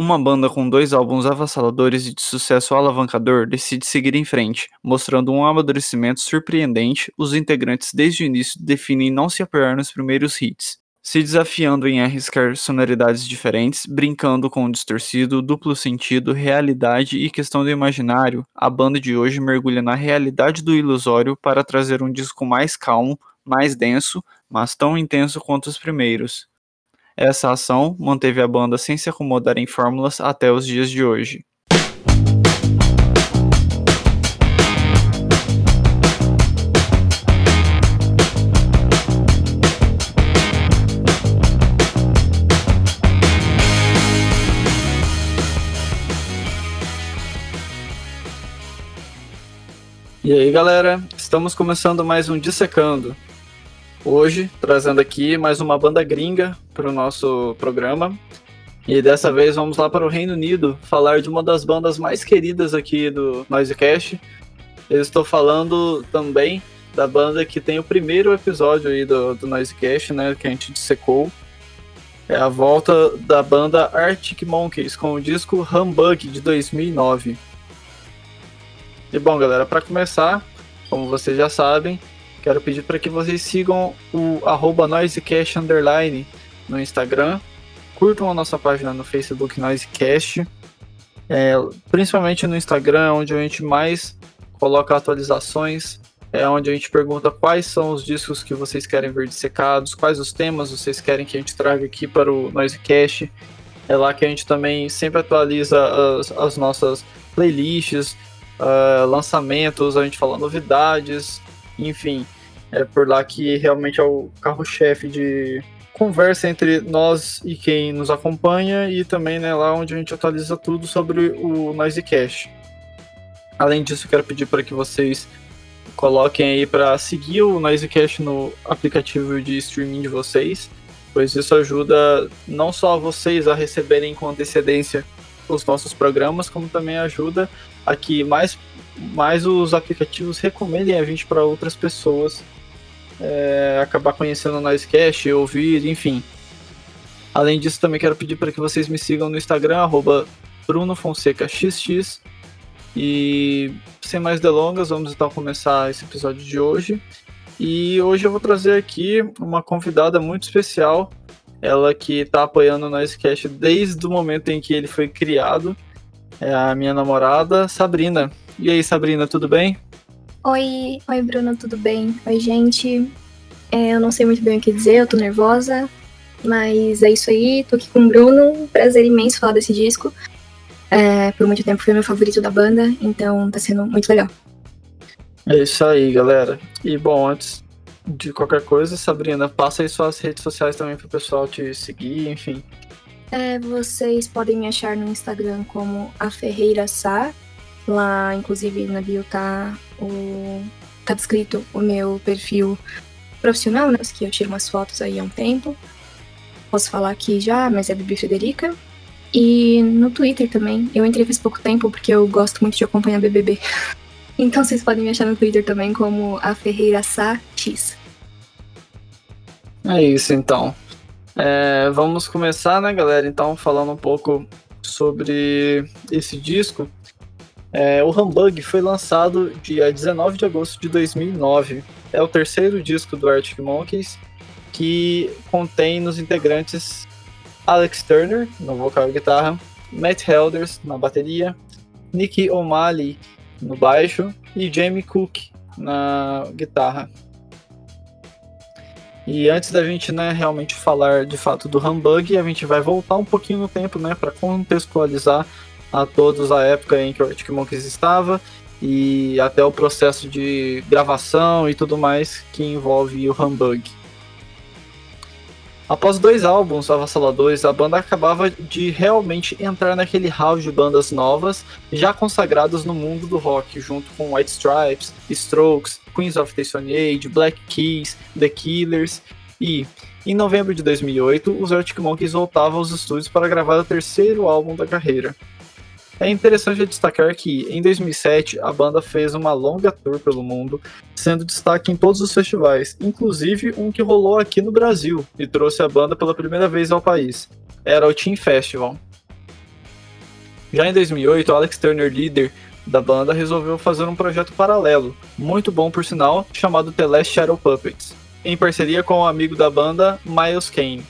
Uma banda com dois álbuns avassaladores e de sucesso alavancador decide seguir em frente, mostrando um amadurecimento surpreendente. Os integrantes desde o início definem não se apoiar nos primeiros hits, se desafiando em arriscar sonoridades diferentes, brincando com o distorcido, duplo sentido, realidade e questão do imaginário. A banda de hoje mergulha na realidade do ilusório para trazer um disco mais calmo, mais denso, mas tão intenso quanto os primeiros. Essa ação manteve a banda sem se acomodar em fórmulas até os dias de hoje. E aí galera, estamos começando mais um Dissecando, hoje, trazendo aqui mais uma banda gringa para o nosso programa. E dessa vez vamos lá para o Reino Unido falar de uma das bandas mais queridas aqui do Noisecast. Eu estou falando também da banda que tem o primeiro episódio aí do, do Noisecast, né, que a gente dissecou. É a volta da banda Arctic Monkeys com o disco Humbug de 2009. E bom, galera, para começar, como vocês já sabem, Quero pedir para que vocês sigam o arroba Noisecast Underline no Instagram. Curtam a nossa página no Facebook Noisecast. É, principalmente no Instagram, onde a gente mais coloca atualizações. É onde a gente pergunta quais são os discos que vocês querem ver dissecados, quais os temas vocês querem que a gente traga aqui para o Noisecast. É lá que a gente também sempre atualiza as, as nossas playlists, uh, lançamentos, a gente fala novidades, enfim, é por lá que realmente é o carro-chefe de conversa entre nós e quem nos acompanha e também né, lá onde a gente atualiza tudo sobre o Noisecast. Além disso, quero pedir para que vocês coloquem aí para seguir o Noisecast no aplicativo de streaming de vocês, pois isso ajuda não só vocês a receberem com antecedência os nossos programas, como também ajuda a que mais mais os aplicativos recomendem a gente para outras pessoas é, acabar conhecendo o Noisecast, ouvir, enfim. Além disso, também quero pedir para que vocês me sigam no Instagram, arroba BrunoFonsecaXX. E sem mais delongas, vamos então começar esse episódio de hoje. E hoje eu vou trazer aqui uma convidada muito especial, ela que está apoiando o Noisecast desde o momento em que ele foi criado, é a minha namorada Sabrina. E aí, Sabrina, tudo bem? Oi, oi Bruno, tudo bem? Oi, gente. É, eu não sei muito bem o que dizer, eu tô nervosa, mas é isso aí, tô aqui com o Bruno, prazer imenso falar desse disco. É, por muito tempo foi meu favorito da banda, então tá sendo muito legal. É isso aí, galera. E bom, antes de qualquer coisa, Sabrina, passa aí suas redes sociais também pro pessoal te seguir, enfim. É, vocês podem me achar no Instagram como a Ferreira Sá, Lá, inclusive, na bio tá o. tá descrito o meu perfil profissional, né? Que eu tiro umas fotos aí há um tempo. Posso falar aqui já, mas é Bibi Frederica. E no Twitter também. Eu entrei faz pouco tempo porque eu gosto muito de acompanhar BBB. Então vocês podem me achar no Twitter também como a Ferreira Sá X. É isso então. É, vamos começar, né, galera? Então, falando um pouco sobre esse disco. É, o Humbug foi lançado dia 19 de agosto de 2009. É o terceiro disco do Arctic Monkeys, que contém nos integrantes Alex Turner, no vocal e guitarra, Matt Helders, na bateria, Nicky O'Malley, no baixo, e Jamie Cook, na guitarra. E antes da gente né, realmente falar de fato do Humbug, a gente vai voltar um pouquinho no tempo né, para contextualizar a todos a época em que o Arctic Monkeys estava e até o processo de gravação e tudo mais que envolve o Humbug. Após dois álbuns avassaladores, a banda acabava de realmente entrar naquele hall de bandas novas, já consagradas no mundo do rock, junto com White Stripes, Strokes, Queens of the Age, Black Keys, The Killers e, em novembro de 2008, os Arctic Monkeys voltavam aos estúdios para gravar o terceiro álbum da carreira, é interessante destacar que, em 2007, a banda fez uma longa tour pelo mundo, sendo destaque em todos os festivais, inclusive um que rolou aqui no Brasil e trouxe a banda pela primeira vez ao país. Era o Team Festival. Já em 2008, Alex Turner, líder da banda, resolveu fazer um projeto paralelo, muito bom por sinal, chamado The Last Shadow Puppets, em parceria com o um amigo da banda, Miles Kane.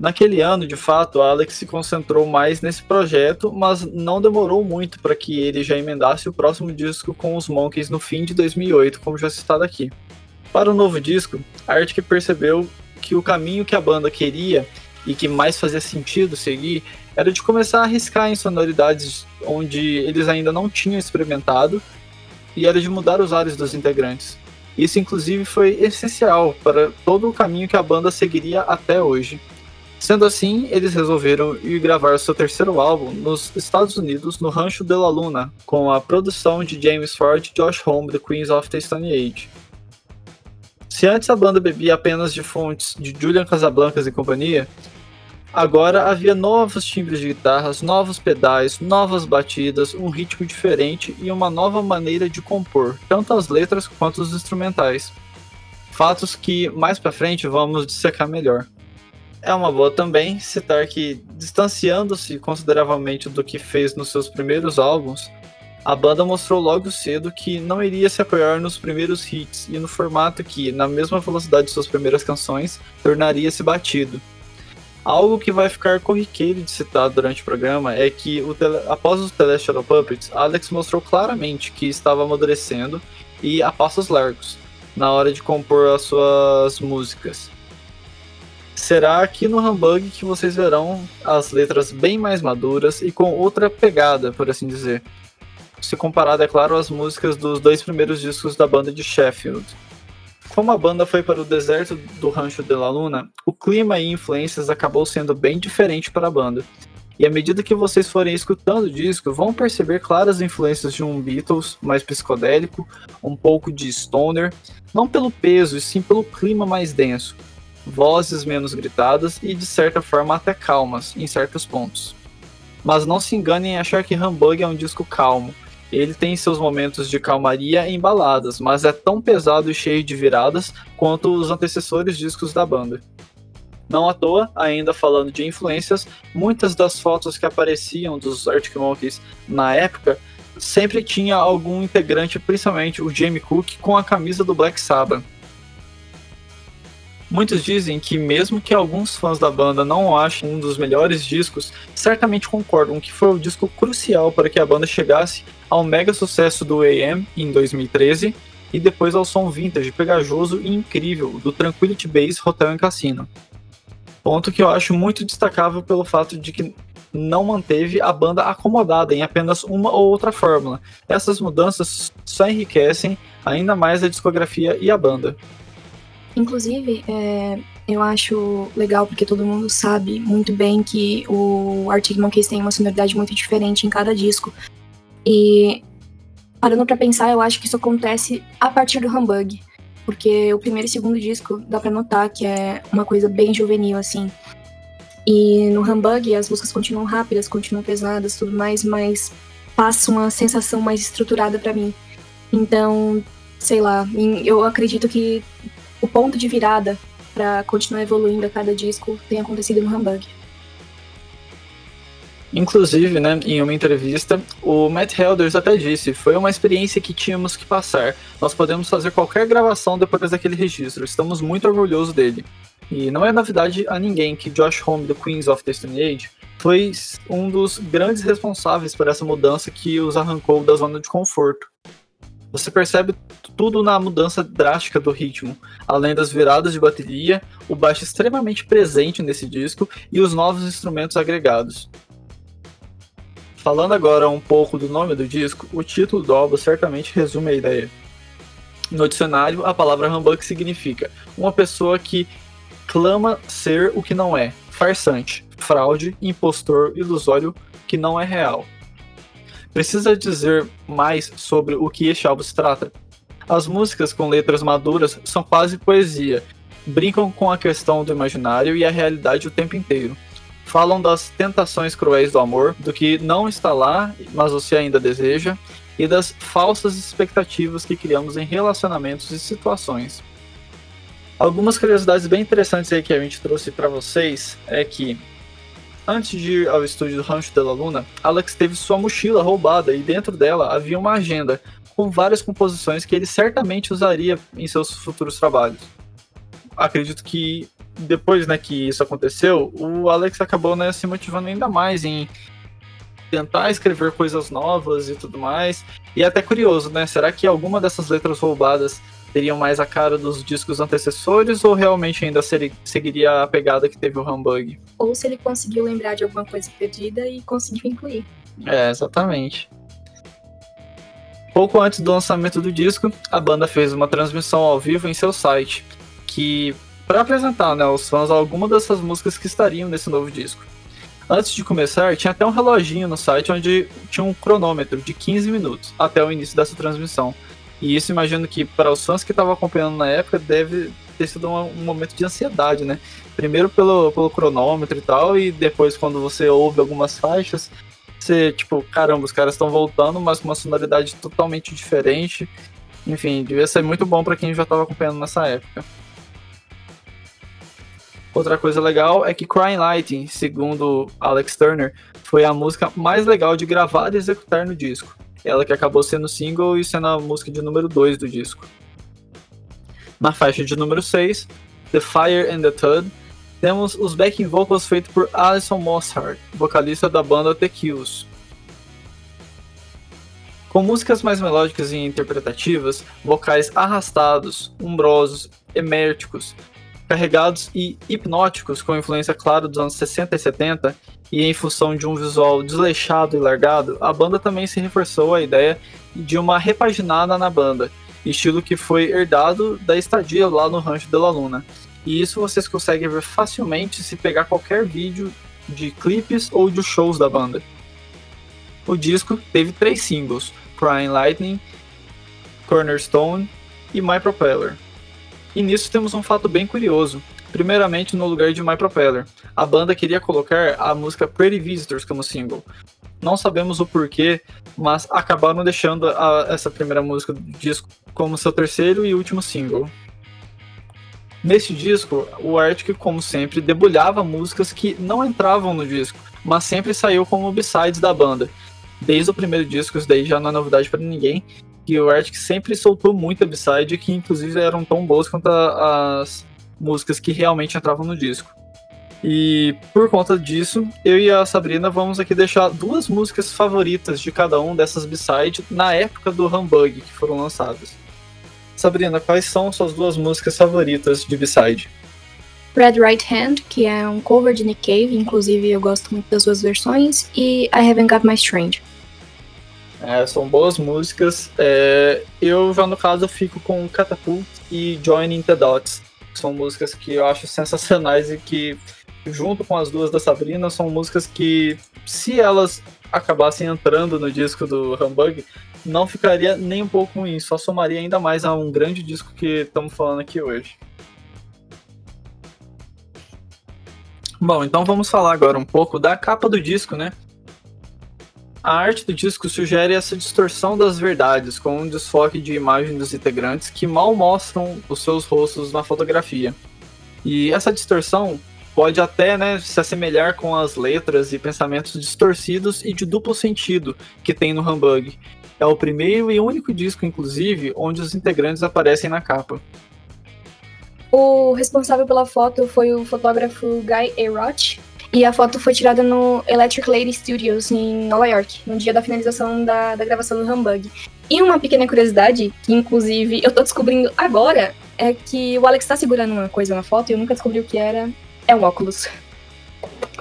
Naquele ano, de fato, Alex se concentrou mais nesse projeto, mas não demorou muito para que ele já emendasse o próximo disco com os Monkeys no fim de 2008, como já citado aqui. Para o novo disco, Arctic percebeu que o caminho que a banda queria e que mais fazia sentido seguir era de começar a arriscar em sonoridades onde eles ainda não tinham experimentado e era de mudar os ares dos integrantes. Isso, inclusive, foi essencial para todo o caminho que a banda seguiria até hoje. Sendo assim, eles resolveram ir gravar seu terceiro álbum nos Estados Unidos, no Rancho de la Luna, com a produção de James Ford e Josh Homme, The Queens of the Stone Age. Se antes a banda bebia apenas de fontes de Julian Casablancas e companhia, Agora havia novos timbres de guitarras, novos pedais, novas batidas, um ritmo diferente e uma nova maneira de compor, tanto as letras quanto os instrumentais. Fatos que mais para frente vamos dissecar melhor. É uma boa também citar que, distanciando-se consideravelmente do que fez nos seus primeiros álbuns, a banda mostrou logo cedo que não iria se apoiar nos primeiros hits e no formato que, na mesma velocidade de suas primeiras canções, tornaria-se batido, Algo que vai ficar corriqueiro de citar durante o programa é que o tele... após os Celestial Puppets, Alex mostrou claramente que estava amadurecendo e a passos largos na hora de compor as suas músicas. Será aqui no Humbug que vocês verão as letras bem mais maduras e com outra pegada, por assim dizer. Se comparado, é claro, às músicas dos dois primeiros discos da banda de Sheffield. Como a banda foi para o deserto do Rancho de la Luna, o clima e influências acabou sendo bem diferente para a banda. E à medida que vocês forem escutando o disco, vão perceber claras influências de um Beatles mais psicodélico, um pouco de stoner, não pelo peso, e sim pelo clima mais denso, vozes menos gritadas e de certa forma até calmas em certos pontos. Mas não se enganem em achar que Humbug é um disco calmo, ele tem seus momentos de calmaria em baladas, mas é tão pesado e cheio de viradas quanto os antecessores discos da banda. Não à toa, ainda falando de influências, muitas das fotos que apareciam dos Arctic Monkeys na época sempre tinha algum integrante, principalmente o Jamie Cook, com a camisa do Black Sabbath. Muitos dizem que, mesmo que alguns fãs da banda não achem um dos melhores discos, certamente concordam que foi o disco crucial para que a banda chegasse ao mega sucesso do AM em 2013 e depois ao som vintage, pegajoso e incrível do Tranquility Base Hotel and Casino. Ponto que eu acho muito destacável pelo fato de que não manteve a banda acomodada em apenas uma ou outra fórmula. Essas mudanças só enriquecem ainda mais a discografia e a banda. Inclusive, é, eu acho legal porque todo mundo sabe muito bem que o Arctic Monkeys tem uma sonoridade muito diferente em cada disco. E parando para pensar, eu acho que isso acontece a partir do Humbug, porque o primeiro e segundo disco dá para notar que é uma coisa bem juvenil assim. E no Humbug as músicas continuam rápidas, continuam pesadas, tudo mais, mas passa uma sensação mais estruturada para mim. Então, sei lá, eu acredito que o ponto de virada para continuar evoluindo a cada disco tem acontecido no Humbug. Inclusive, né, em uma entrevista, o Matt Helders até disse: foi uma experiência que tínhamos que passar. Nós podemos fazer qualquer gravação depois daquele registro. Estamos muito orgulhosos dele. E não é novidade a ninguém que Josh Homme do Queens of the Stone Age foi um dos grandes responsáveis por essa mudança que os arrancou da zona de conforto. Você percebe tudo na mudança drástica do ritmo, além das viradas de bateria, o baixo extremamente presente nesse disco e os novos instrumentos agregados. Falando agora um pouco do nome do disco, o título do álbum certamente resume a ideia. No dicionário, a palavra humbug significa uma pessoa que clama ser o que não é, farsante, fraude, impostor, ilusório, que não é real. Precisa dizer mais sobre o que este álbum se trata? As músicas com letras maduras são quase poesia, brincam com a questão do imaginário e a realidade o tempo inteiro. Falam das tentações cruéis do amor, do que não está lá, mas você ainda deseja, e das falsas expectativas que criamos em relacionamentos e situações. Algumas curiosidades bem interessantes aí que a gente trouxe para vocês é que Antes de ir ao estúdio do Rancho de la Luna, Alex teve sua mochila roubada e dentro dela havia uma agenda com várias composições que ele certamente usaria em seus futuros trabalhos. Acredito que depois né, que isso aconteceu, o Alex acabou né, se motivando ainda mais em tentar escrever coisas novas e tudo mais. E é até curioso, né? Será que alguma dessas letras roubadas teriam mais a cara dos discos antecessores ou realmente ainda seria, seguiria a pegada que teve o Humbug? Ou se ele conseguiu lembrar de alguma coisa perdida e conseguiu incluir. É, exatamente. Pouco antes do lançamento do disco, a banda fez uma transmissão ao vivo em seu site, que para apresentar né, aos fãs algumas dessas músicas que estariam nesse novo disco. Antes de começar, tinha até um reloginho no site onde tinha um cronômetro de 15 minutos até o início dessa transmissão. E isso imagino que para os fãs que estavam acompanhando na época deve ter sido um, um, momento de ansiedade, né? Primeiro pelo, pelo cronômetro e tal, e depois quando você ouve algumas faixas, você, tipo, caramba, os caras estão voltando, mas com uma sonoridade totalmente diferente. Enfim, devia ser muito bom para quem já estava acompanhando nessa época. Outra coisa legal é que Crying Lightning, segundo Alex Turner, foi a música mais legal de gravar e executar no disco. Ela que acabou sendo single e sendo a música de número 2 do disco. Na faixa de número 6, The Fire and the Thud, temos os backing vocals feitos por Alison Mosshart, vocalista da banda The Kills. Com músicas mais melódicas e interpretativas, vocais arrastados, umbrosos, emérticos, carregados e hipnóticos com influência clara dos anos 60 e 70, e em função de um visual desleixado e largado, a banda também se reforçou a ideia de uma repaginada na banda, estilo que foi herdado da estadia lá no Rancho de la Luna. E isso vocês conseguem ver facilmente se pegar qualquer vídeo de clipes ou de shows da banda. O disco teve três singles: Crying Lightning, Cornerstone e My Propeller. E nisso temos um fato bem curioso. Primeiramente, no lugar de My Propeller, a banda queria colocar a música Pretty Visitors como single. Não sabemos o porquê, mas acabaram deixando a, essa primeira música do disco como seu terceiro e último single. Neste disco, o Arctic, como sempre, debulhava músicas que não entravam no disco, mas sempre saiu como b-sides da banda. Desde o primeiro disco, isso daí já não é novidade para ninguém, que o Arctic sempre soltou muita b-side que inclusive eram tão boas quanto as músicas que realmente entravam no disco. E por conta disso, eu e a Sabrina vamos aqui deixar duas músicas favoritas de cada um dessas b-side na época do Humbug que foram lançadas. Sabrina, quais são suas duas músicas favoritas de b-side? Red Right Hand, que é um cover de Nick Cave, inclusive eu gosto muito das duas versões, e I Haven't Got My Strange. É, são boas músicas. É, eu já no caso fico com Catapult e Joining the Dots. São músicas que eu acho sensacionais e que, junto com as duas da Sabrina, são músicas que, se elas acabassem entrando no disco do Humbug, não ficaria nem um pouco ruim, só somaria ainda mais a um grande disco que estamos falando aqui hoje. Bom, então vamos falar agora um pouco da capa do disco, né? A arte do disco sugere essa distorção das verdades, com um desfoque de imagem dos integrantes que mal mostram os seus rostos na fotografia. E essa distorção pode até né, se assemelhar com as letras e pensamentos distorcidos e de duplo sentido que tem no Humbug. É o primeiro e único disco, inclusive, onde os integrantes aparecem na capa. O responsável pela foto foi o fotógrafo Guy Eroch, e a foto foi tirada no Electric Lady Studios, em Nova York, no dia da finalização da, da gravação do Humbug. E uma pequena curiosidade, que inclusive eu tô descobrindo agora, é que o Alex tá segurando uma coisa na foto e eu nunca descobri o que era. É um óculos.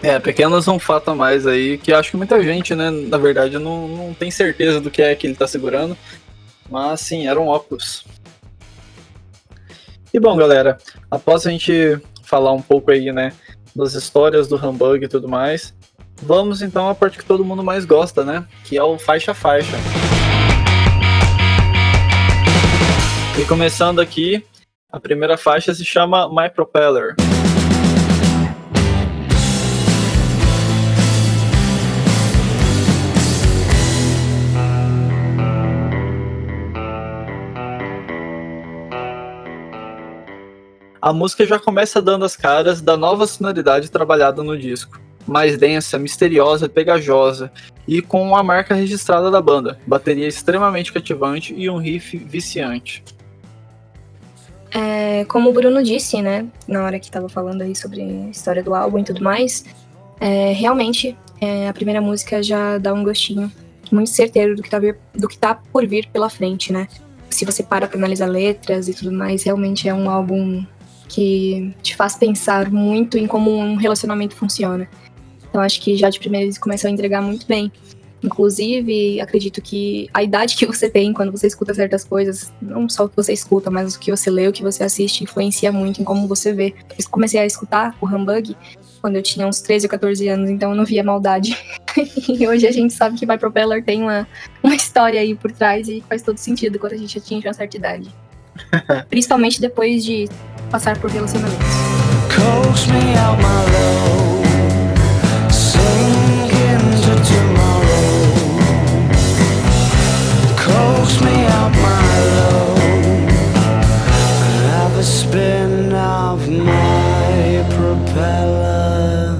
É, pequenos um fato a mais aí, que acho que muita gente, né, na verdade, não, não tem certeza do que é que ele tá segurando. Mas sim, era um óculos. E bom, galera, após a gente falar um pouco aí, né, das histórias do Humbug e tudo mais. Vamos então à parte que todo mundo mais gosta, né? Que é o faixa faixa. E começando aqui, a primeira faixa se chama My Propeller. A música já começa dando as caras da nova sonoridade trabalhada no disco. mais densa, misteriosa, pegajosa e com a marca registrada da banda, bateria extremamente cativante e um riff viciante. É, como o Bruno disse, né, na hora que estava falando aí sobre a história do álbum e tudo mais, é, realmente é, a primeira música já dá um gostinho muito certeiro do que, tá vir, do que tá por vir pela frente, né? Se você para pra analisar letras e tudo mais, realmente é um álbum que te faz pensar muito em como um relacionamento funciona. Então acho que já de primeira eles começam a entregar muito bem. Inclusive, acredito que a idade que você tem quando você escuta certas coisas, não só o que você escuta, mas o que você lê, o que você assiste, influencia muito em como você vê. Eu comecei a escutar o Humbug quando eu tinha uns 13 ou 14 anos, então eu não via maldade. e hoje a gente sabe que My Propeller tem uma, uma história aí por trás e faz todo sentido quando a gente atinge uma certa idade. Principalmente depois de passar por relacionamentos. me out my love. spin of my propeller.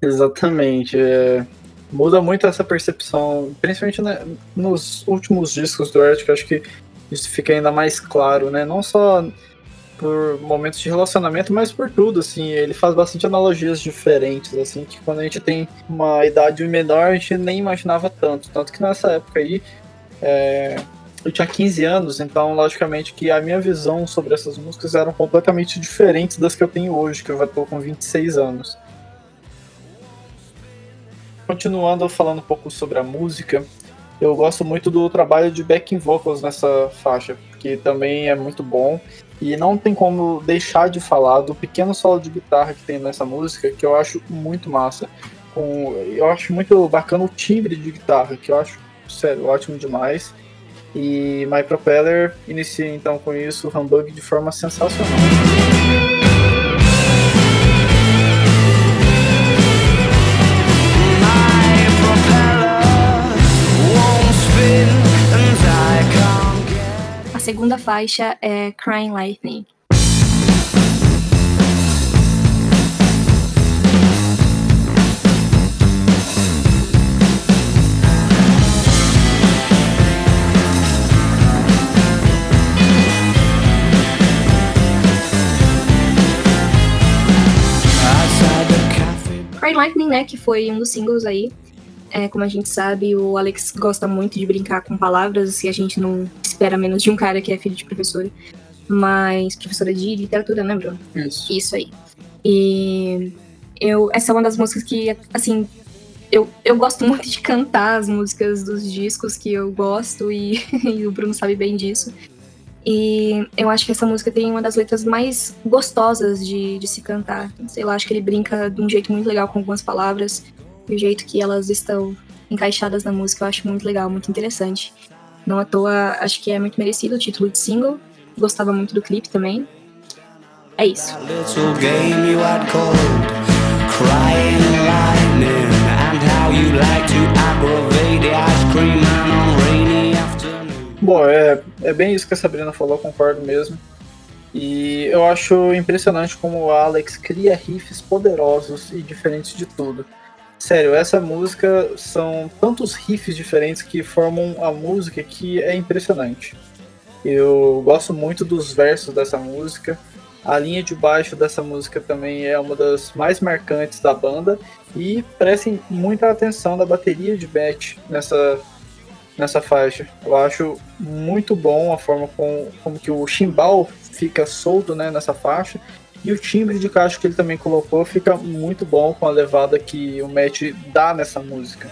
Exatamente. É, muda muito essa percepção, principalmente né, nos últimos discos do Art, que acho que isso fica ainda mais claro, né? Não só por momentos de relacionamento, mas por tudo, assim, ele faz bastante analogias diferentes, assim, que quando a gente tem uma idade menor, a gente nem imaginava tanto, tanto que nessa época aí, é, eu tinha 15 anos, então logicamente que a minha visão sobre essas músicas eram completamente diferentes das que eu tenho hoje, que eu já estou com 26 anos. Continuando falando um pouco sobre a música, eu gosto muito do trabalho de backing vocals nessa faixa, que também é muito bom. E não tem como deixar de falar do pequeno solo de guitarra que tem nessa música, que eu acho muito massa. Com, eu acho muito bacana o timbre de guitarra, que eu acho, sério, ótimo demais. E My Propeller inicia então com isso o Humbug de forma sensacional. Segunda faixa é Crying Lightning. Cry Lightning, né, que foi um dos singles aí. É, como a gente sabe, o Alex gosta muito de brincar com palavras e a gente não espera menos de um cara que é filho de professora. Mas professora de literatura, né, Bruno? Isso. Isso aí. E eu, essa é uma das músicas que, assim, eu, eu gosto muito de cantar as músicas dos discos que eu gosto e, e o Bruno sabe bem disso. E eu acho que essa música tem uma das letras mais gostosas de, de se cantar. Sei lá, acho que ele brinca de um jeito muito legal com algumas palavras. E o jeito que elas estão encaixadas na música eu acho muito legal, muito interessante. Não à toa, acho que é muito merecido o título de single. Gostava muito do clipe também. É isso. Bom, é, é bem isso que a Sabrina falou, concordo mesmo. E eu acho impressionante como o Alex cria riffs poderosos e diferentes de tudo. Sério, essa música são tantos riffs diferentes que formam a música que é impressionante. Eu gosto muito dos versos dessa música. A linha de baixo dessa música também é uma das mais marcantes da banda. E prestem muita atenção da bateria de Beth nessa, nessa faixa. Eu acho muito bom a forma como, como que o chimbal fica solto né, nessa faixa. E o timbre de caixa que ele também colocou fica muito bom com a levada que o Matt dá nessa música.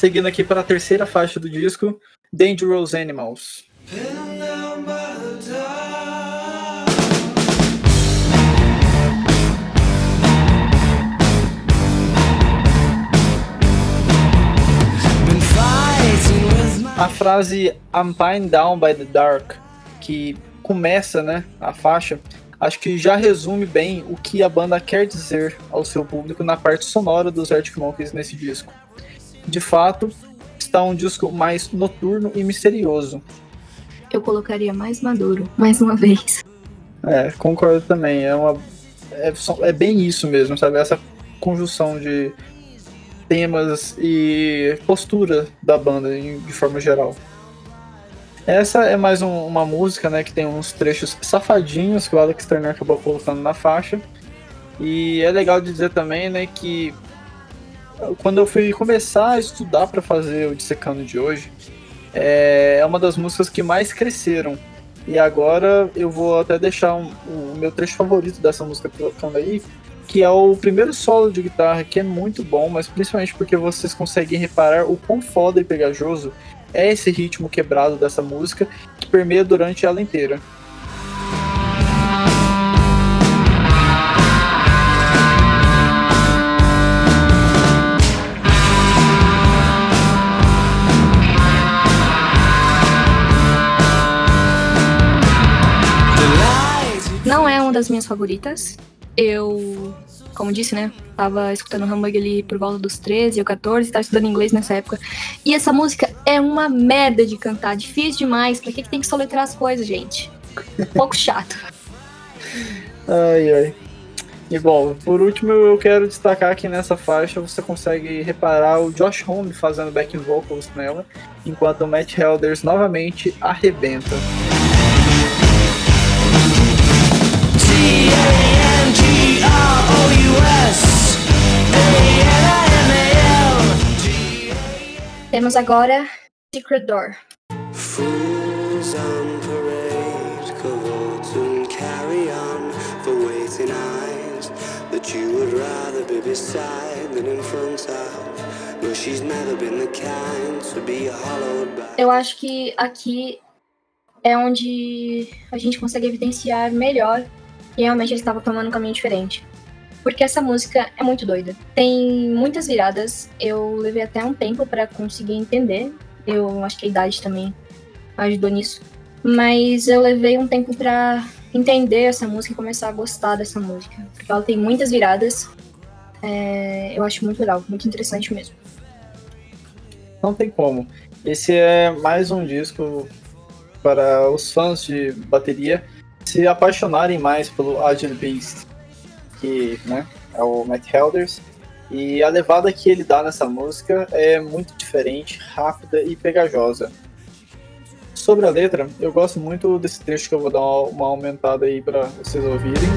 Seguindo aqui para a terceira faixa do disco, Dangerous Animals. A frase I'm pinned down by the dark, que começa né, a faixa, acho que já resume bem o que a banda quer dizer ao seu público na parte sonora dos Arctic Monkeys nesse disco. De fato, está um disco mais noturno e misterioso. Eu colocaria mais maduro, mais uma vez. É, concordo também. É, uma, é, é bem isso mesmo, sabe? Essa conjunção de temas e postura da banda de forma geral. Essa é mais um, uma música, né, que tem uns trechos safadinhos que o Alex Turner acabou colocando na faixa. E é legal dizer também, né, que quando eu fui começar a estudar para fazer o Dissecando de hoje, é uma das músicas que mais cresceram. E agora eu vou até deixar um, o meu trecho favorito dessa música colocando aí, que é o primeiro solo de guitarra, que é muito bom, mas principalmente porque vocês conseguem reparar o quão foda e pegajoso é esse ritmo quebrado dessa música que permeia durante ela inteira. Não é uma das minhas favoritas. Eu como disse, né? Tava escutando Hamburg ali por volta dos 13 ou 14, tava estudando inglês nessa época. E essa música é uma merda de cantar, difícil demais. Pra que, que tem que soletrar as coisas, gente? Um pouco chato. ai, ai. E bom, por último eu quero destacar que nessa faixa você consegue reparar o Josh Homme fazendo backing vocals nela, enquanto o Matt Helders novamente arrebenta. Temos agora Secret Door. Fools on parade, and carry on for waiting eyes that you would rather be beside than in front of. No, she's never been the kind to be hollowed by. Eu acho que aqui é onde a gente consegue evidenciar melhor que realmente ele estava tomando um caminho diferente. Porque essa música é muito doida. Tem muitas viradas. Eu levei até um tempo para conseguir entender. Eu acho que a idade também ajudou nisso. Mas eu levei um tempo para entender essa música e começar a gostar dessa música. Porque ela tem muitas viradas. É, eu acho muito legal, muito interessante mesmo. Não tem como. Esse é mais um disco para os fãs de bateria se apaixonarem mais pelo Agile Beast que né, é o Matt Helders. E a levada que ele dá nessa música é muito diferente, rápida e pegajosa. Sobre a letra, eu gosto muito desse trecho que eu vou dar uma aumentada aí para vocês ouvirem.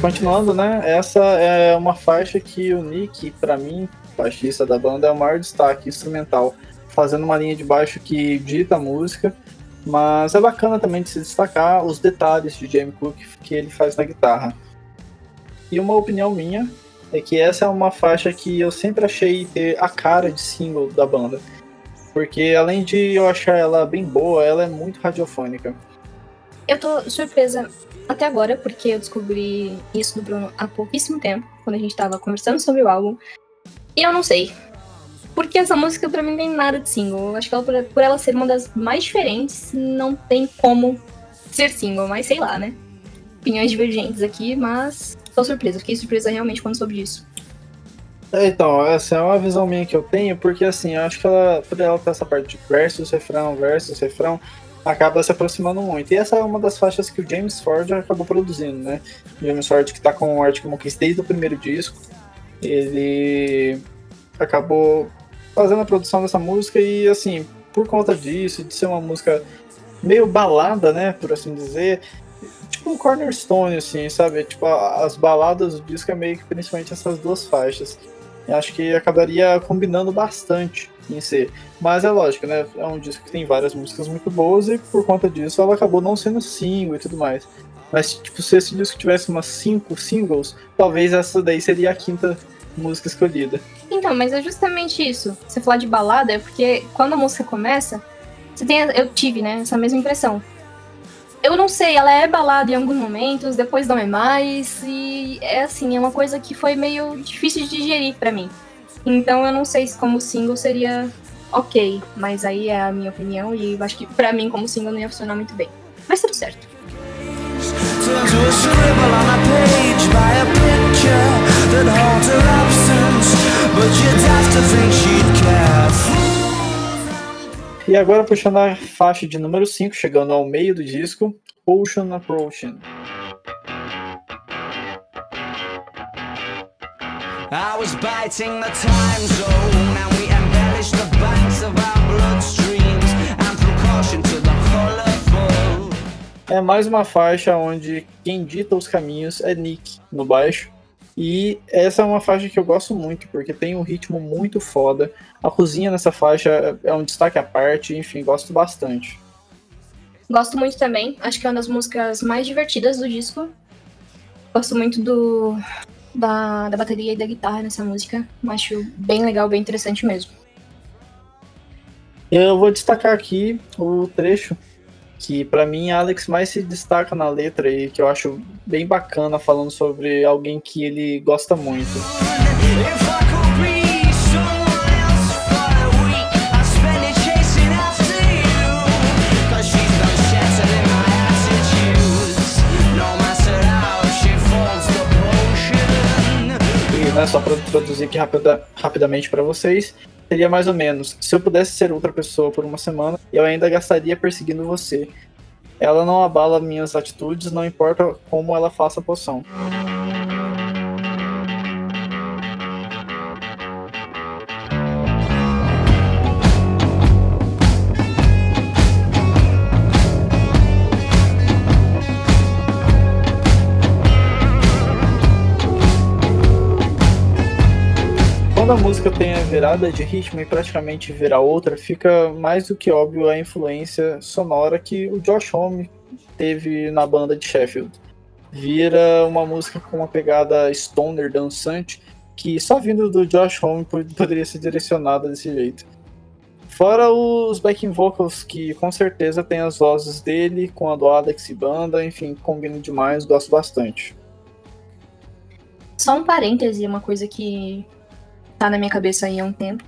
Continuando, né? Essa é uma faixa que o Nick, para mim, baixista da banda, é o maior destaque instrumental, fazendo uma linha de baixo que dita a música, mas é bacana também de se destacar os detalhes de Jamie Cook que ele faz na guitarra. E uma opinião minha é que essa é uma faixa que eu sempre achei ter a cara de single da banda. Porque além de eu achar ela bem boa, ela é muito radiofônica. Eu tô surpresa até agora, porque eu descobri isso do Bruno há pouquíssimo tempo, quando a gente tava conversando sobre o álbum. E eu não sei. Porque essa música pra mim não tem nada de single. Acho que ela, por ela ser uma das mais diferentes, não tem como ser single, mas sei lá, né? Opiniões divergentes aqui, mas tô surpresa. Fiquei surpresa realmente quando soube disso. É, então, essa é uma visão minha que eu tenho, porque assim, eu acho que ela, por ela ter essa parte de versus, refrão, versus, refrão, acaba se aproximando muito. E essa é uma das faixas que o James Ford acabou produzindo, né? O James Ford que tá com o Arctic Monkeys desde o primeiro disco, ele acabou fazendo a produção dessa música e assim, por conta disso, de ser uma música meio balada, né, por assim dizer, tipo um cornerstone, assim, sabe? Tipo, as baladas do disco é meio que principalmente essas duas faixas. Eu acho que acabaria combinando bastante em si. Mas é lógico, né? É um disco que tem várias músicas muito boas e por conta disso ela acabou não sendo single e tudo mais. Mas, tipo, se esse disco tivesse umas cinco singles, talvez essa daí seria a quinta música escolhida. Então, mas é justamente isso. Você falar de balada é porque quando a música começa, você tem, eu tive, né, essa mesma impressão. eu não sei, ela é balada em alguns momentos, depois não é mais, e é assim, é uma coisa que foi meio difícil de digerir para mim. Então eu não sei se como single seria ok, mas aí é a minha opinião e eu acho que para mim como single não ia funcionar muito bem. Mas tudo certo. E agora puxando a faixa de número 5, chegando ao meio do disco, Ocean Approaching. I was biting the time zone and we embellished the banks of our bloodstreams and precaution to the colorful. É mais uma faixa onde quem dita os caminhos é Nick no baixo e essa é uma faixa que eu gosto muito, porque tem um ritmo muito foda. A cozinha nessa faixa é um destaque à parte, enfim, gosto bastante. Gosto muito também, acho que é uma das músicas mais divertidas do disco. Gosto muito do da, da bateria e da guitarra nessa música. Acho bem legal, bem interessante mesmo. Eu vou destacar aqui o trecho que para mim Alex mais se destaca na letra e que eu acho bem bacana falando sobre alguém que ele gosta muito. Só para introduzir aqui rapida, rapidamente para vocês, seria mais ou menos: se eu pudesse ser outra pessoa por uma semana, eu ainda gastaria perseguindo você. Ela não abala minhas atitudes, não importa como ela faça a poção. Quando a música tem a virada de ritmo e praticamente vira outra, fica mais do que óbvio a influência sonora que o Josh Homme teve na banda de Sheffield. Vira uma música com uma pegada stoner dançante que só vindo do Josh Homme poderia ser direcionada desse jeito. Fora os backing vocals que com certeza tem as vozes dele com a do Alex e banda, enfim, combina demais, gosto bastante. Só um parêntese, uma coisa que tá na minha cabeça aí há um tempo.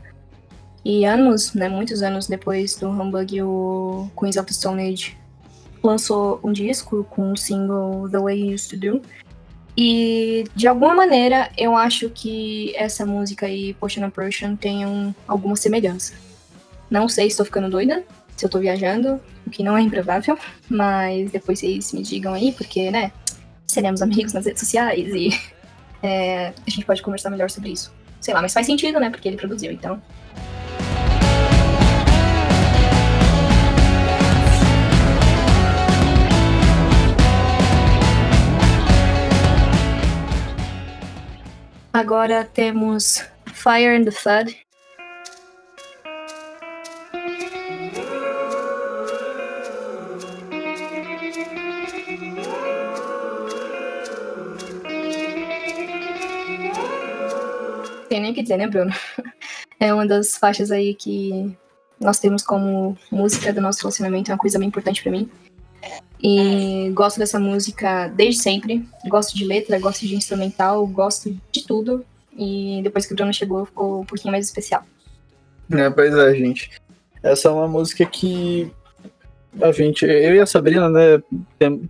E anos, né, muitos anos depois do Humbug, o Queens of the Stone Age lançou um disco com o single The Way You Used to Do. E de alguma maneira eu acho que essa música e Potion Approach tem alguma semelhança. Não sei se estou ficando doida, se eu estou viajando, o que não é improvável, mas depois vocês me digam aí, porque, né, seremos amigos nas redes sociais e é, a gente pode conversar melhor sobre isso. Sei lá, mas faz sentido, né? Porque ele produziu, então. Agora temos Fire and the Flood, tem nem o que dizer, né, Bruno? É uma das faixas aí que nós temos como música do nosso relacionamento, é uma coisa bem importante para mim. E gosto dessa música desde sempre. Gosto de letra, gosto de instrumental, gosto de tudo. E depois que o Bruno chegou, ficou um pouquinho mais especial. É, pois é, gente. Essa é uma música que a gente, eu e a Sabrina, né,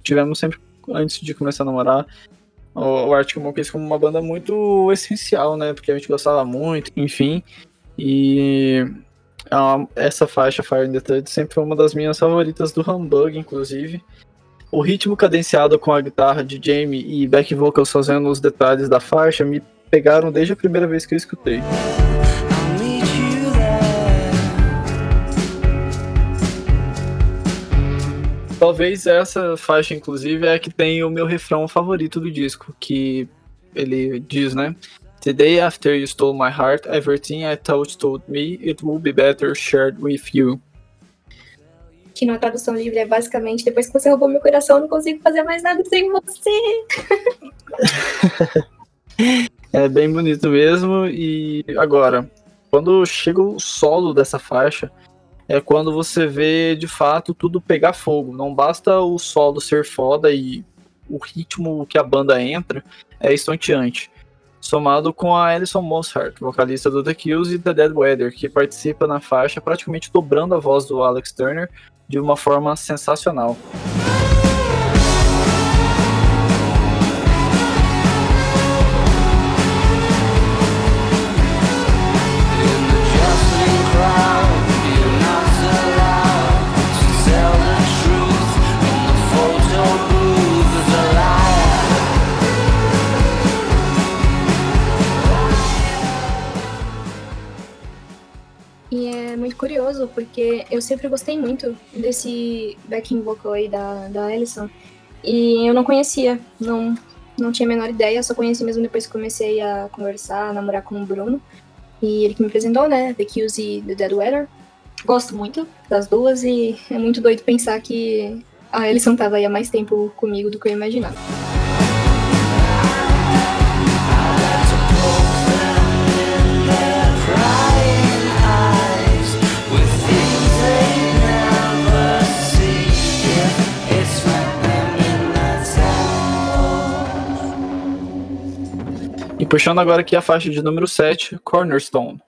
tivemos sempre antes de começar a namorar, o Arctic Monkeys como uma banda muito essencial, né? Porque a gente gostava muito, enfim. E essa faixa, Fire in the Third, sempre foi uma das minhas favoritas do Humbug, inclusive. O ritmo cadenciado com a guitarra de Jamie e back vocals fazendo os detalhes da faixa me pegaram desde a primeira vez que eu escutei. Talvez essa faixa, inclusive, é a que tem o meu refrão favorito do disco, que ele diz, né? The day after you stole my heart, everything I thought told me it would be better shared with you. Que na tradução livre é basicamente depois que você roubou meu coração, eu não consigo fazer mais nada sem você. é bem bonito mesmo. E agora, quando chega o solo dessa faixa, é quando você vê de fato tudo pegar fogo. Não basta o solo ser foda e o ritmo que a banda entra é estonteante. Somado com a Alison Mosshart, vocalista do The Kills e The Dead Weather, que participa na faixa praticamente dobrando a voz do Alex Turner de uma forma sensacional. Curioso, porque eu sempre gostei muito desse backing vocal aí da, da Alison. E eu não conhecia, não, não tinha a menor ideia, só conheci mesmo depois que comecei a conversar, a namorar com o Bruno. E ele que me apresentou, né? The Kills e The Dead Weather. Gosto muito das duas e é muito doido pensar que a Alison tava aí há mais tempo comigo do que eu imaginava. Puxando agora aqui a faixa de número 7, Cornerstone.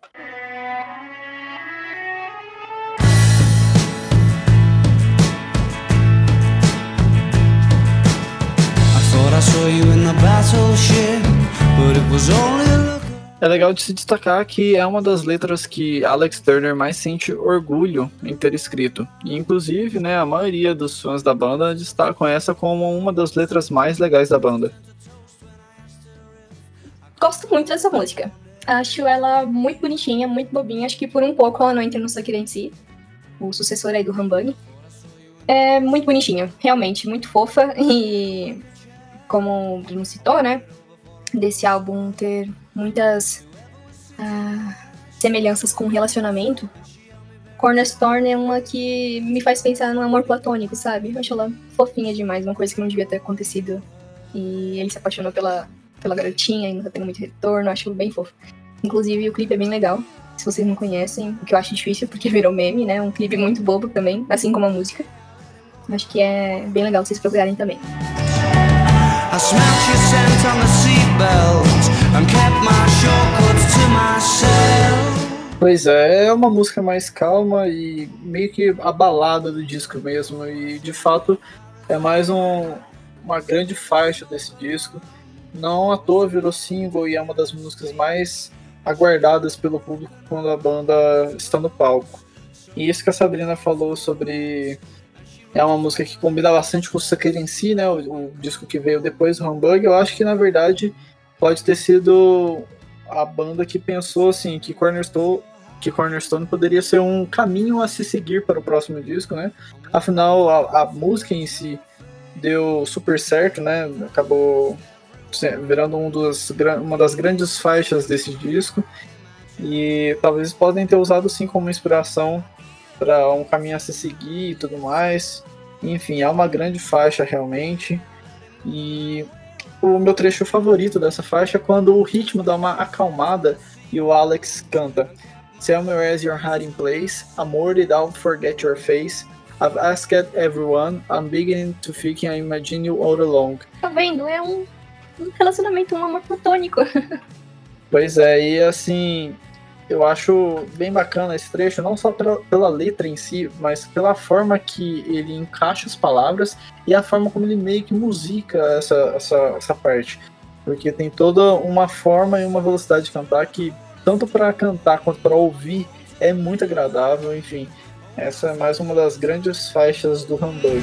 É legal de se destacar que é uma das letras que Alex Turner mais sente orgulho em ter escrito. E, inclusive, né, a maioria dos fãs da banda destacam essa como uma das letras mais legais da banda. Gosto muito dessa música. Acho ela muito bonitinha, muito bobinha. Acho que por um pouco ela não entra no em si, o sucessor aí do Rambang. É muito bonitinha, realmente, muito fofa. E como o Bruno citou, né? Desse álbum ter muitas uh, semelhanças com relacionamento. Cornerstone é uma que me faz pensar no amor platônico, sabe? Eu acho ela fofinha demais, uma coisa que não devia ter acontecido. E ele se apaixonou pela pela garotinha e nunca tendo muito retorno, acho bem fofo. Inclusive, o clipe é bem legal. Se vocês não conhecem, o que eu acho difícil, porque virou meme, né? Um clipe muito bobo também, assim como a música. Acho que é bem legal vocês procurarem também. Pois é, é uma música mais calma e meio que a balada do disco mesmo. E de fato é mais um, uma grande faixa desse disco não à toa virou single e é uma das músicas mais aguardadas pelo público quando a banda está no palco. E isso que a Sabrina falou sobre. É uma música que combina bastante com o Sucker em si, né? O, o, disco que veio depois do Humbug. Eu acho que na verdade pode ter sido a banda que pensou assim que Cornerstone, que Cornerstone poderia ser um caminho a se seguir para o próximo disco, né? Afinal, a, a música em si deu super certo, né? Acabou virando um dos, uma das grandes faixas desse disco. E talvez podem ter usado sim como inspiração para um caminho a se seguir e tudo mais. Enfim, é uma grande faixa realmente. E o meu trecho favorito dessa faixa é quando o ritmo dá uma acalmada e o Alex canta. Tell me where's your hiding place, amor don't forget your face. I've asked everyone, I'm beginning to think I imagine you all along. Tá vendo? É um um relacionamento, um amor platônico. Pois é, e assim, eu acho bem bacana esse trecho, não só pela, pela, letra em si, mas pela forma que ele encaixa as palavras e a forma como ele meio que musica essa, essa, essa parte. Porque tem toda uma forma e uma velocidade de cantar que, tanto para cantar quanto para ouvir, é muito agradável, enfim. Essa é mais uma das grandes faixas do Hamburg.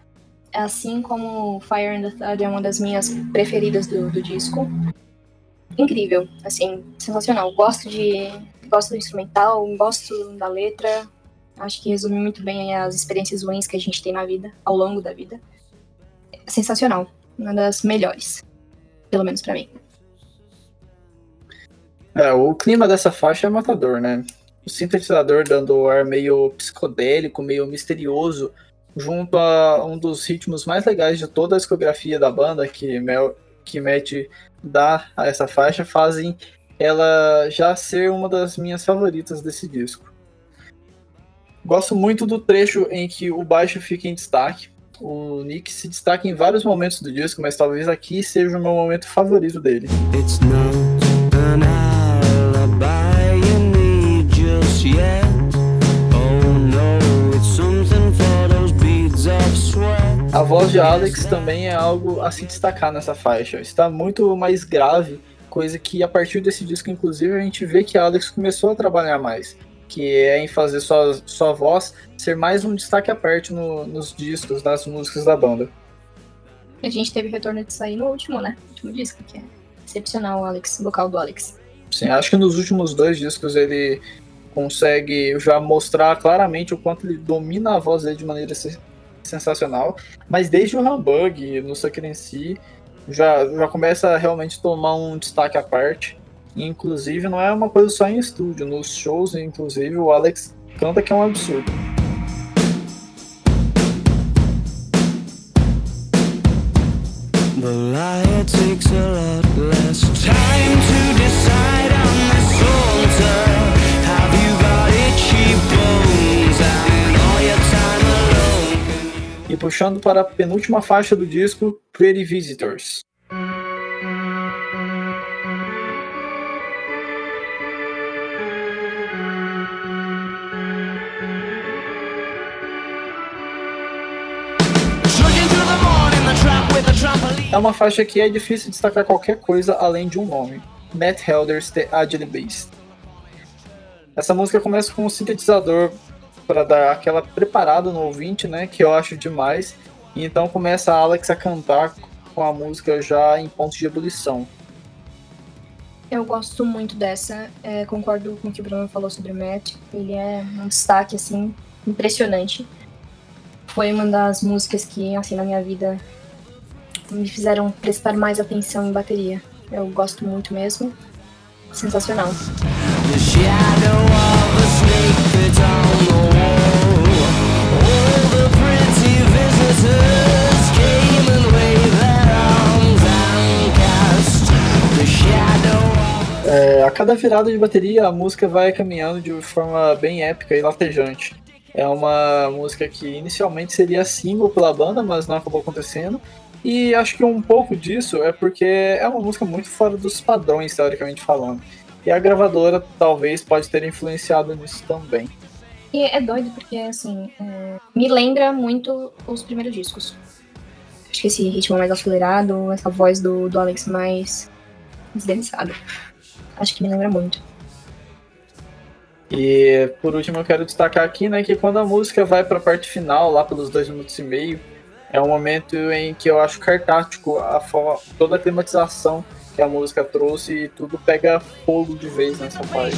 Assim como Fire and the Third é uma das minhas preferidas do, do disco. Incrível, assim, sensacional. Gosto de gosto do instrumental, gosto da letra. Acho que resume muito bem as experiências ruins que a gente tem na vida, ao longo da vida. Sensacional. Uma das melhores. Pelo menos para mim. É, o clima dessa faixa é matador, né? O sintetizador dando o ar meio psicodélico, meio misterioso, junto a um dos ritmos mais legais de toda a discografia da banda, que, Mel, que Matt dá a essa faixa, fazem ela já ser uma das minhas favoritas desse disco. Gosto muito do trecho em que o baixo fica em destaque. O Nick se destaca em vários momentos do disco, mas talvez aqui seja o meu momento favorito dele. It's not an alibi you need just yet. Voz de Alex também é algo a se destacar nessa faixa. Está muito mais grave, coisa que a partir desse disco, inclusive, a gente vê que Alex começou a trabalhar mais que é em fazer sua, sua voz ser mais um destaque à parte no, nos discos, nas músicas da banda. A gente teve retorno de sair no último, né? No último disco, que é excepcional o Alex, o vocal do Alex. Sim, acho que nos últimos dois discos ele consegue já mostrar claramente o quanto ele domina a voz dele de maneira sensacional. Mas desde o Humbug, no Sucker em si, já, já começa a realmente tomar um destaque à parte. Inclusive, não é uma coisa só em estúdio. Nos shows, inclusive, o Alex canta que é um absurdo. E puxando para a penúltima faixa do disco, Pretty Visitors. É uma faixa que é difícil destacar qualquer coisa além de um nome: Matt Helder's The Agile Beast. Essa música começa com um sintetizador para dar aquela preparada no ouvinte, né, que eu acho demais. E então começa a Alex a cantar com a música já em ponto de ebulição. Eu gosto muito dessa, é, concordo com o que o Bruno falou sobre o Matt. Ele é um destaque assim impressionante. Foi uma das músicas que assim na minha vida me fizeram prestar mais atenção em bateria. Eu gosto muito mesmo. Sensacional. É, a cada virada de bateria, a música vai caminhando de forma bem épica e latejante. É uma música que inicialmente seria single pela banda, mas não acabou acontecendo. E acho que um pouco disso é porque é uma música muito fora dos padrões, teoricamente falando. E a gravadora talvez pode ter influenciado nisso também. E é doido porque, assim, é... me lembra muito os primeiros discos. Acho que esse ritmo mais acelerado, essa voz do, do Alex mais desdensada. Acho que me lembra muito. E por último eu quero destacar aqui, né, que quando a música vai para a parte final, lá pelos dois minutos e meio, é um momento em que eu acho cartático a toda a climatização que a música trouxe e tudo pega fogo de vez nessa parte.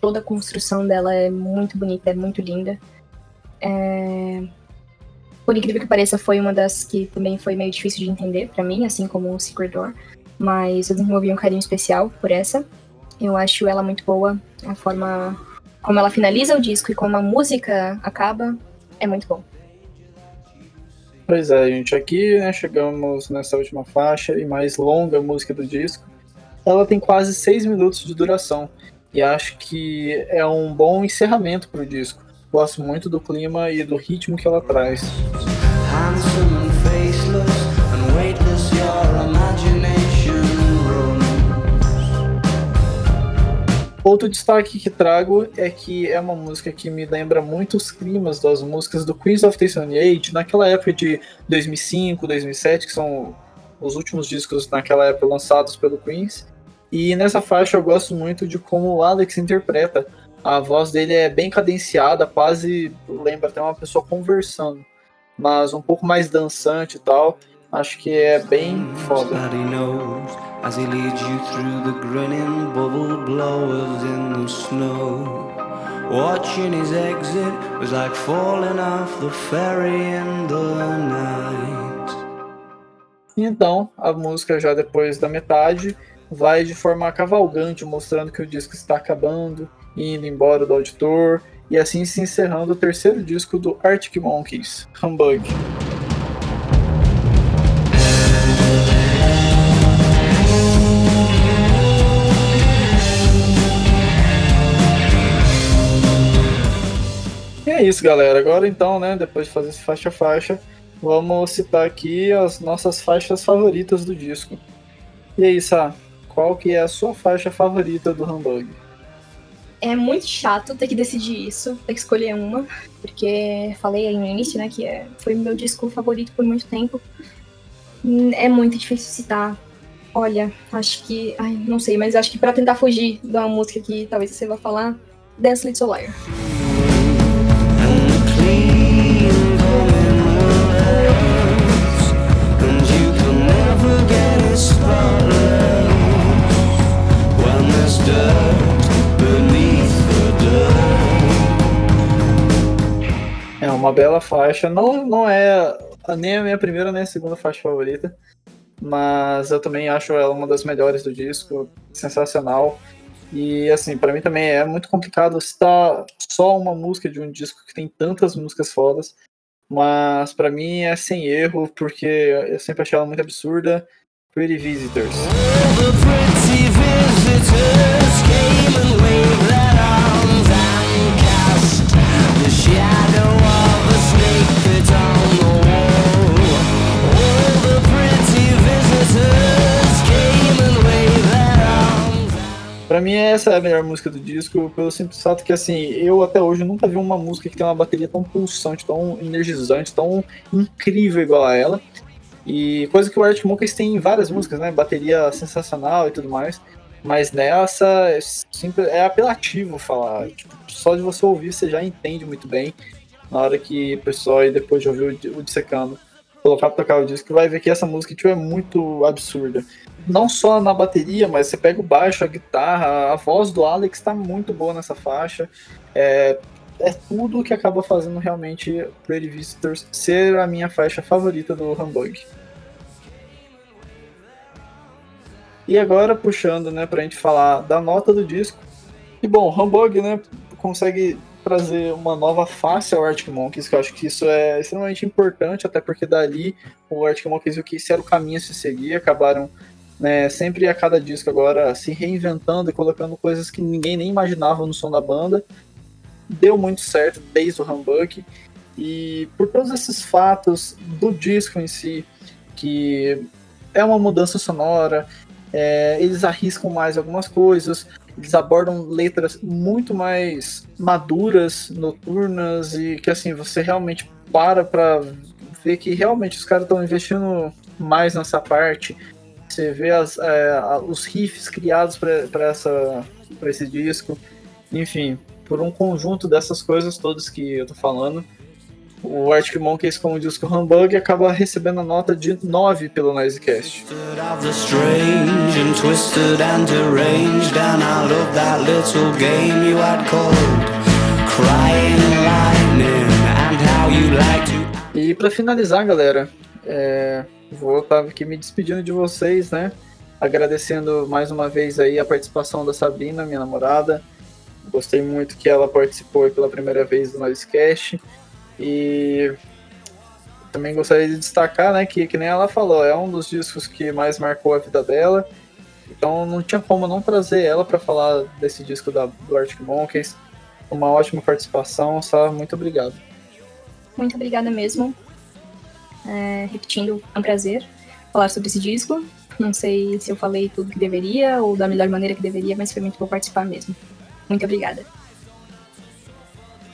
Toda a construção dela é muito bonita, é muito linda. É... Por incrível que pareça, foi uma das que também foi meio difícil de entender para mim, assim como o Secret Door. Mas eu desenvolvi um carinho especial por essa. Eu acho ela muito boa. A forma como ela finaliza o disco e como a música acaba é muito bom. Pois é, gente, aqui né, chegamos nessa última faixa e mais longa música do disco. Ela tem quase seis minutos de duração e acho que é um bom encerramento para o disco. Gosto muito do clima e do ritmo que ela traz. handsome and faceless and weightless your imagination roams. Outro destaque que trago é que é uma música que me lembra muito os climas das músicas do Queens of the Stone Age, naquela época de 2005, 2007, que são os últimos discos naquela época lançados pelo Queens. E nessa faixa eu gosto muito de como o Alex interpreta. A voz dele é bem cadenciada, quase lembra até uma pessoa conversando, mas um pouco mais dançante e tal. Acho que é bem foda. That he knows as he leads you through the grinning bubble blowers in the snow. Watching his exit was like falling off the ferry in the night. Então, a música já depois da metade vai de forma cavalgante, mostrando que o disco está acabando, indo embora do auditor, e assim se encerrando o terceiro disco do Arctic Monkeys, Humbug. E é isso, galera. Agora então, né, depois de fazer esse faixa faixa, vamos citar aqui as nossas faixas favoritas do disco. E aí, Sá, qual que é a sua faixa favorita do Humbug? É muito chato ter que decidir isso, ter que escolher uma, porque falei aí no início, né, que é, foi meu disco favorito por muito tempo. Hum, É muito difícil citar. Olha, acho que. Ai, não sei, mas acho que pra tentar fugir de uma música que talvez você vá falar, Dance Little Liar. Clean coming words. And you can never get a spotlight É uma bela faixa. Não, não é nem a minha primeira nem a segunda faixa favorita, mas eu também acho ela uma das melhores do disco, sensacional. E assim, pra mim também é muito complicado citar só uma música de um disco que tem tantas músicas fodas, mas pra mim é sem erro, porque eu sempre achei ela muito absurda. Pretty Visitors. Pra mim, essa é a melhor música do disco, pelo simples fato que, assim, eu até hoje nunca vi uma música que tem uma bateria tão pulsante, tão energizante, tão incrível igual a ela. E coisa que o Arctic Monkeys tem em várias músicas, né? Bateria sensacional e tudo mais. Mas nessa é, simples, é apelativo falar. Tipo, só de você ouvir você já entende muito bem. Na hora que o pessoal aí depois de ouvir o o Dissecando colocar pra tocar o disco, vai ver que essa música tipo, é muito absurda. Não só na bateria, mas você pega o baixo, a guitarra, a voz do Alex tá muito boa nessa faixa. É, é tudo que acaba fazendo realmente Pretty Visitors ser a minha faixa favorita do Humbug. E agora puxando, né, pra gente falar da nota do disco. E bom, Humbug, né, consegue trazer uma nova face ao Arctic Monkeys, que eu acho que isso é extremamente importante, até porque dali o Arctic Monkeys viu que esse era o caminho a se seguir, acabaram né, sempre a cada disco agora se reinventando e colocando coisas que ninguém nem imaginava no som da banda. Deu muito certo desde o Humbug. E por todos esses fatos do disco em si, que é uma mudança sonora, é, eles arriscam mais algumas coisas, eles abordam letras muito mais maduras, noturnas e que assim você realmente para pra ver que realmente os caras estão investindo mais nessa parte. Você vê as, é, os riffs criados para para esse disco, enfim, por um conjunto dessas coisas todas que eu tô falando. O Arctic Monkeys, que o Humbug, acaba recebendo a nota de 9 pelo Noisecast. E para finalizar, galera, é, vou estar aqui me despedindo de vocês, né? Agradecendo mais uma vez aí a participação da Sabrina, minha namorada. Gostei muito que ela participou pela primeira vez do Noisecast. E também gostaria de destacar, né, que, que nem ela falou, é um dos discos que mais marcou a vida dela. Então não tinha como não trazer ela para falar desse disco da, do Arctic Monkeys. Uma ótima participação, Sá, muito obrigado. Muito obrigada mesmo. É, repetindo, é um prazer falar sobre esse disco. Não sei se eu falei tudo que deveria ou da melhor maneira que deveria, mas foi muito bom participar mesmo. Muito obrigada.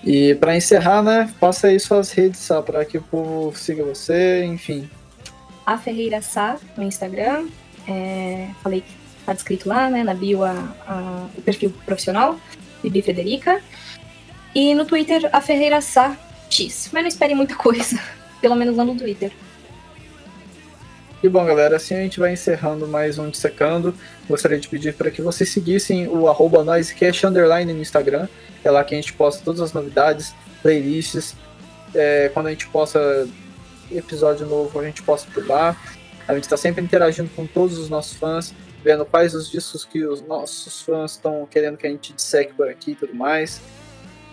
E para encerrar, né, passa aí suas redes só para que o povo siga você, enfim. A Ferreira Sá no Instagram. É, falei que tá descrito lá, né, na bio a, a, o perfil profissional, Bibi Frederica. E no Twitter, a Ferreira Sá X. Mas não espere muita coisa, pelo menos lá no Twitter. E bom, galera, assim a gente vai encerrando mais um Dissecando. Gostaria de pedir para que vocês seguissem o arroba noisecast underline no Instagram. É lá que a gente posta todas as novidades, playlists. É, quando a gente posta episódio novo, a gente posta por lá. A gente está sempre interagindo com todos os nossos fãs, vendo quais os discos que os nossos fãs estão querendo que a gente disseque por aqui e tudo mais.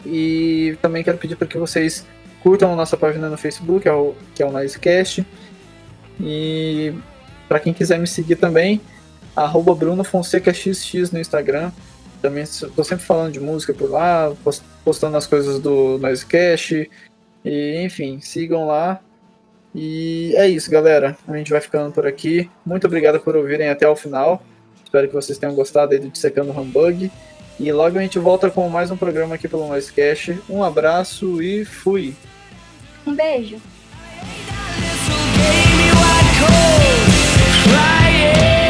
E também quero pedir para que vocês curtam a nossa página no Facebook, que é o, que é o Noisecast e para quem quiser me seguir também, arroba no Instagram. Também estou sempre falando de música por lá, postando as coisas do Noisecast. E enfim, sigam lá. E é isso, galera. A gente vai ficando por aqui. Muito obrigado por ouvirem até o final. Espero que vocês tenham gostado aí do Dissecando Humbug. E logo a gente volta com mais um programa aqui pelo Noisecast. Um abraço e fui! Um beijo! cold, crying.